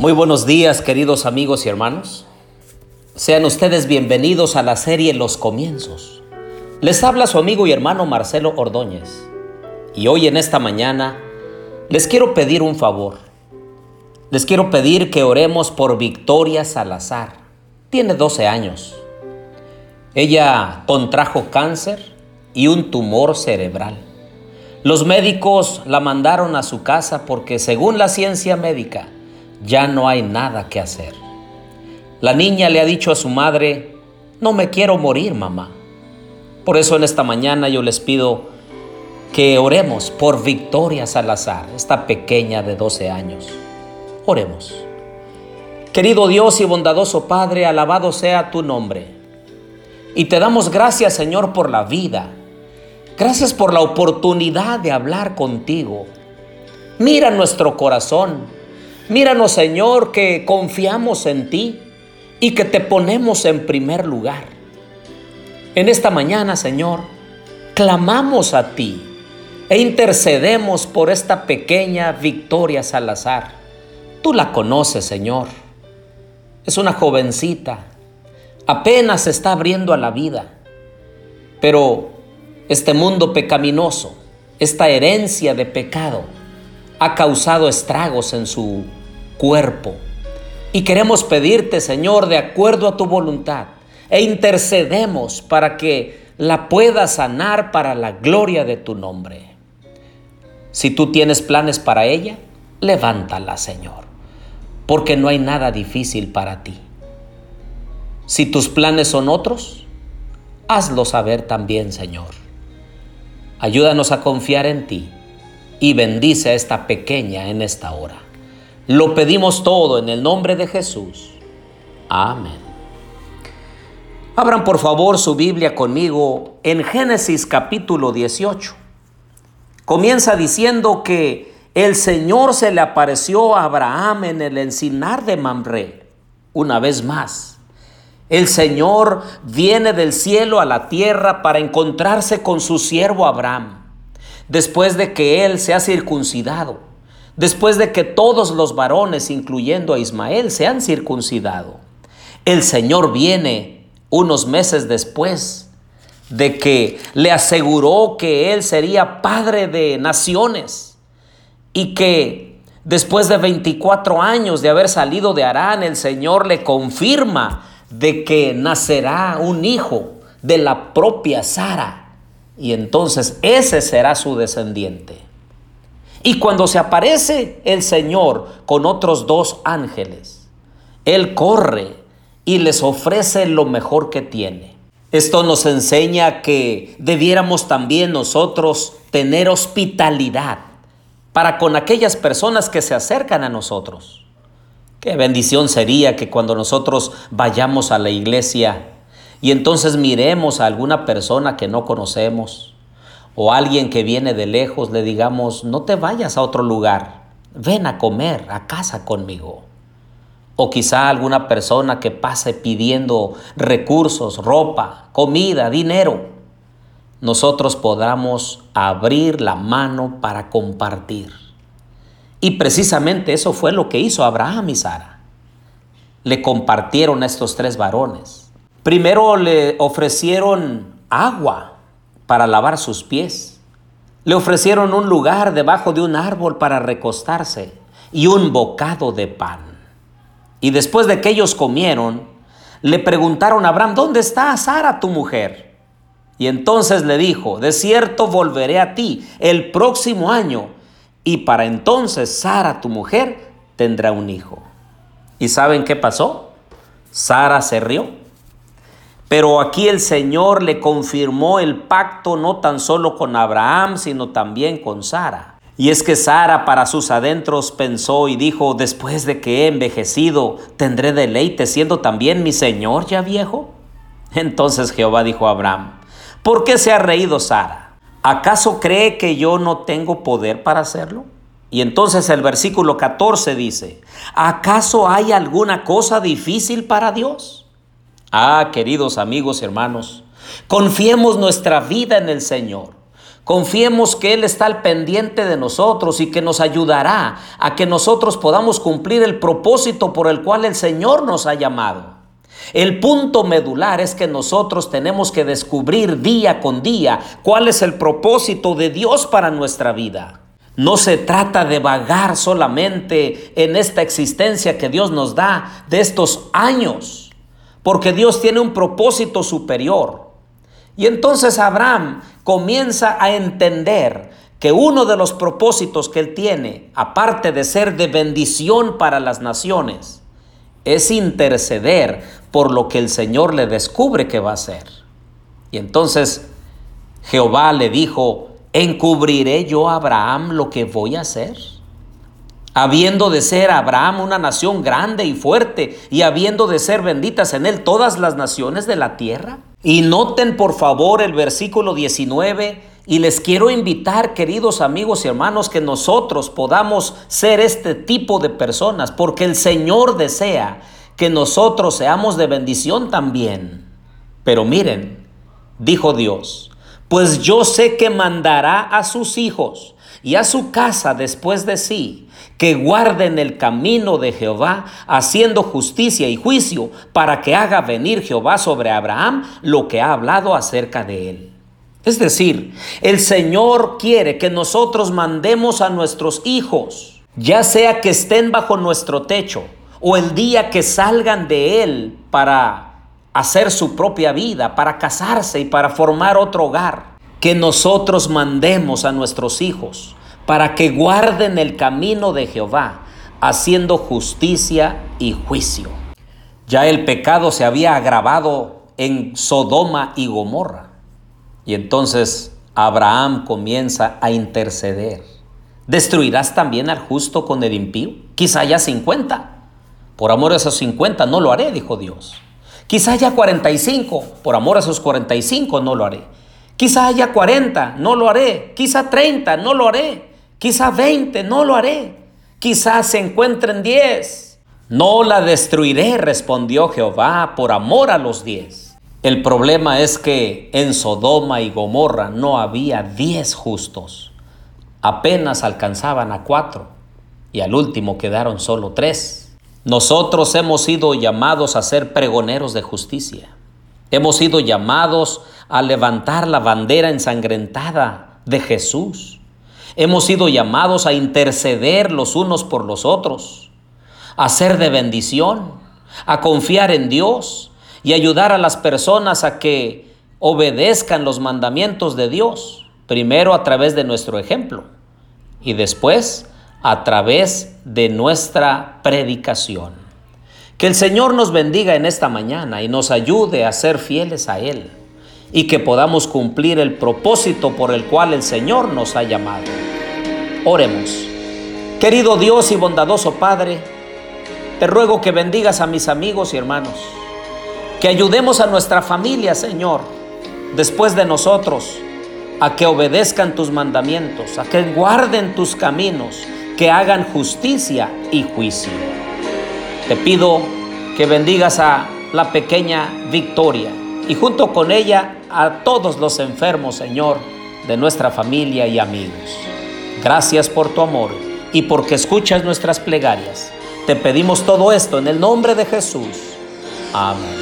Muy buenos días queridos amigos y hermanos. Sean ustedes bienvenidos a la serie Los Comienzos. Les habla su amigo y hermano Marcelo Ordóñez. Y hoy en esta mañana les quiero pedir un favor. Les quiero pedir que oremos por Victoria Salazar. Tiene 12 años. Ella contrajo cáncer y un tumor cerebral. Los médicos la mandaron a su casa porque según la ciencia médica ya no hay nada que hacer. La niña le ha dicho a su madre, no me quiero morir, mamá. Por eso en esta mañana yo les pido que oremos por Victoria Salazar, esta pequeña de 12 años. Oremos. Querido Dios y bondadoso Padre, alabado sea tu nombre. Y te damos gracias, Señor, por la vida. Gracias por la oportunidad de hablar contigo. Mira nuestro corazón. Míranos, Señor, que confiamos en ti y que te ponemos en primer lugar. En esta mañana, Señor, clamamos a ti e intercedemos por esta pequeña Victoria Salazar. Tú la conoces, Señor. Es una jovencita. Apenas se está abriendo a la vida. Pero este mundo pecaminoso, esta herencia de pecado, ha causado estragos en su cuerpo. Y queremos pedirte, Señor, de acuerdo a tu voluntad, e intercedemos para que la puedas sanar para la gloria de tu nombre. Si tú tienes planes para ella, levántala, Señor, porque no hay nada difícil para ti. Si tus planes son otros, hazlo saber también, Señor. Ayúdanos a confiar en ti y bendice a esta pequeña en esta hora. Lo pedimos todo en el nombre de Jesús. Amén. Abran por favor su Biblia conmigo en Génesis capítulo 18. Comienza diciendo que el Señor se le apareció a Abraham en el encinar de Mamre una vez más. El Señor viene del cielo a la tierra para encontrarse con su siervo Abraham, después de que él se ha circuncidado, después de que todos los varones, incluyendo a Ismael, se han circuncidado. El Señor viene unos meses después de que le aseguró que él sería padre de naciones y que después de 24 años de haber salido de Arán, el Señor le confirma de que nacerá un hijo de la propia Sara. Y entonces ese será su descendiente. Y cuando se aparece el Señor con otros dos ángeles, Él corre y les ofrece lo mejor que tiene. Esto nos enseña que debiéramos también nosotros tener hospitalidad para con aquellas personas que se acercan a nosotros. Qué bendición sería que cuando nosotros vayamos a la iglesia y entonces miremos a alguna persona que no conocemos o alguien que viene de lejos, le digamos, no te vayas a otro lugar, ven a comer a casa conmigo. O quizá alguna persona que pase pidiendo recursos, ropa, comida, dinero. Nosotros podamos abrir la mano para compartir. Y precisamente eso fue lo que hizo Abraham y Sara. Le compartieron a estos tres varones. Primero le ofrecieron agua para lavar sus pies. Le ofrecieron un lugar debajo de un árbol para recostarse y un bocado de pan. Y después de que ellos comieron, le preguntaron a Abraham, ¿dónde está Sara tu mujer? Y entonces le dijo, de cierto volveré a ti el próximo año y para entonces Sara, tu mujer, tendrá un hijo. ¿Y saben qué pasó? Sara se rió. Pero aquí el Señor le confirmó el pacto no tan solo con Abraham, sino también con Sara. Y es que Sara para sus adentros pensó y dijo, después de que he envejecido, tendré deleite siendo también mi Señor ya viejo. Entonces Jehová dijo a Abraham, ¿por qué se ha reído Sara? ¿acaso cree que yo no tengo poder para hacerlo? Y entonces el versículo 14 dice, ¿acaso hay alguna cosa difícil para Dios? Ah, queridos amigos hermanos, confiemos nuestra vida en el Señor. Confiemos que Él está al pendiente de nosotros y que nos ayudará a que nosotros podamos cumplir el propósito por el cual el Señor nos ha llamado. El punto medular es que nosotros tenemos que descubrir día con día cuál es el propósito de Dios para nuestra vida. No se trata de vagar solamente en esta existencia que Dios nos da de estos años, porque Dios tiene un propósito superior. Y entonces Abraham comienza a entender que uno de los propósitos que él tiene, aparte de ser de bendición para las naciones, es interceder por lo que el Señor le descubre que va a hacer. Y entonces Jehová le dijo, ¿encubriré yo a Abraham lo que voy a hacer? Habiendo de ser Abraham una nación grande y fuerte y habiendo de ser benditas en él todas las naciones de la tierra. Y noten por favor el versículo 19 y les quiero invitar, queridos amigos y hermanos, que nosotros podamos ser este tipo de personas, porque el Señor desea que nosotros seamos de bendición también. Pero miren, dijo Dios, pues yo sé que mandará a sus hijos y a su casa después de sí, que guarden el camino de Jehová, haciendo justicia y juicio, para que haga venir Jehová sobre Abraham lo que ha hablado acerca de él. Es decir, el Señor quiere que nosotros mandemos a nuestros hijos, ya sea que estén bajo nuestro techo, o el día que salgan de él para hacer su propia vida, para casarse y para formar otro hogar, que nosotros mandemos a nuestros hijos para que guarden el camino de Jehová, haciendo justicia y juicio. Ya el pecado se había agravado en Sodoma y Gomorra. Y entonces Abraham comienza a interceder. ¿Destruirás también al justo con el impío? Quizá haya 50. Por amor a esos 50 no lo haré, dijo Dios. Quizá haya 45, por amor a esos 45 no lo haré. Quizá haya 40, no lo haré. Quizá 30, no lo haré. Quizá 20, no lo haré. Quizá se encuentren 10. No la destruiré, respondió Jehová, por amor a los 10. El problema es que en Sodoma y Gomorra no había 10 justos. Apenas alcanzaban a 4 y al último quedaron solo 3. Nosotros hemos sido llamados a ser pregoneros de justicia. Hemos sido llamados a levantar la bandera ensangrentada de Jesús. Hemos sido llamados a interceder los unos por los otros, a ser de bendición, a confiar en Dios y ayudar a las personas a que obedezcan los mandamientos de Dios, primero a través de nuestro ejemplo y después a través de nuestra predicación. Que el Señor nos bendiga en esta mañana y nos ayude a ser fieles a Él y que podamos cumplir el propósito por el cual el Señor nos ha llamado. Oremos. Querido Dios y bondadoso Padre, te ruego que bendigas a mis amigos y hermanos, que ayudemos a nuestra familia, Señor, después de nosotros, a que obedezcan tus mandamientos, a que guarden tus caminos, que hagan justicia y juicio. Te pido que bendigas a la pequeña Victoria y junto con ella a todos los enfermos, Señor, de nuestra familia y amigos. Gracias por tu amor y porque escuchas nuestras plegarias. Te pedimos todo esto en el nombre de Jesús. Amén.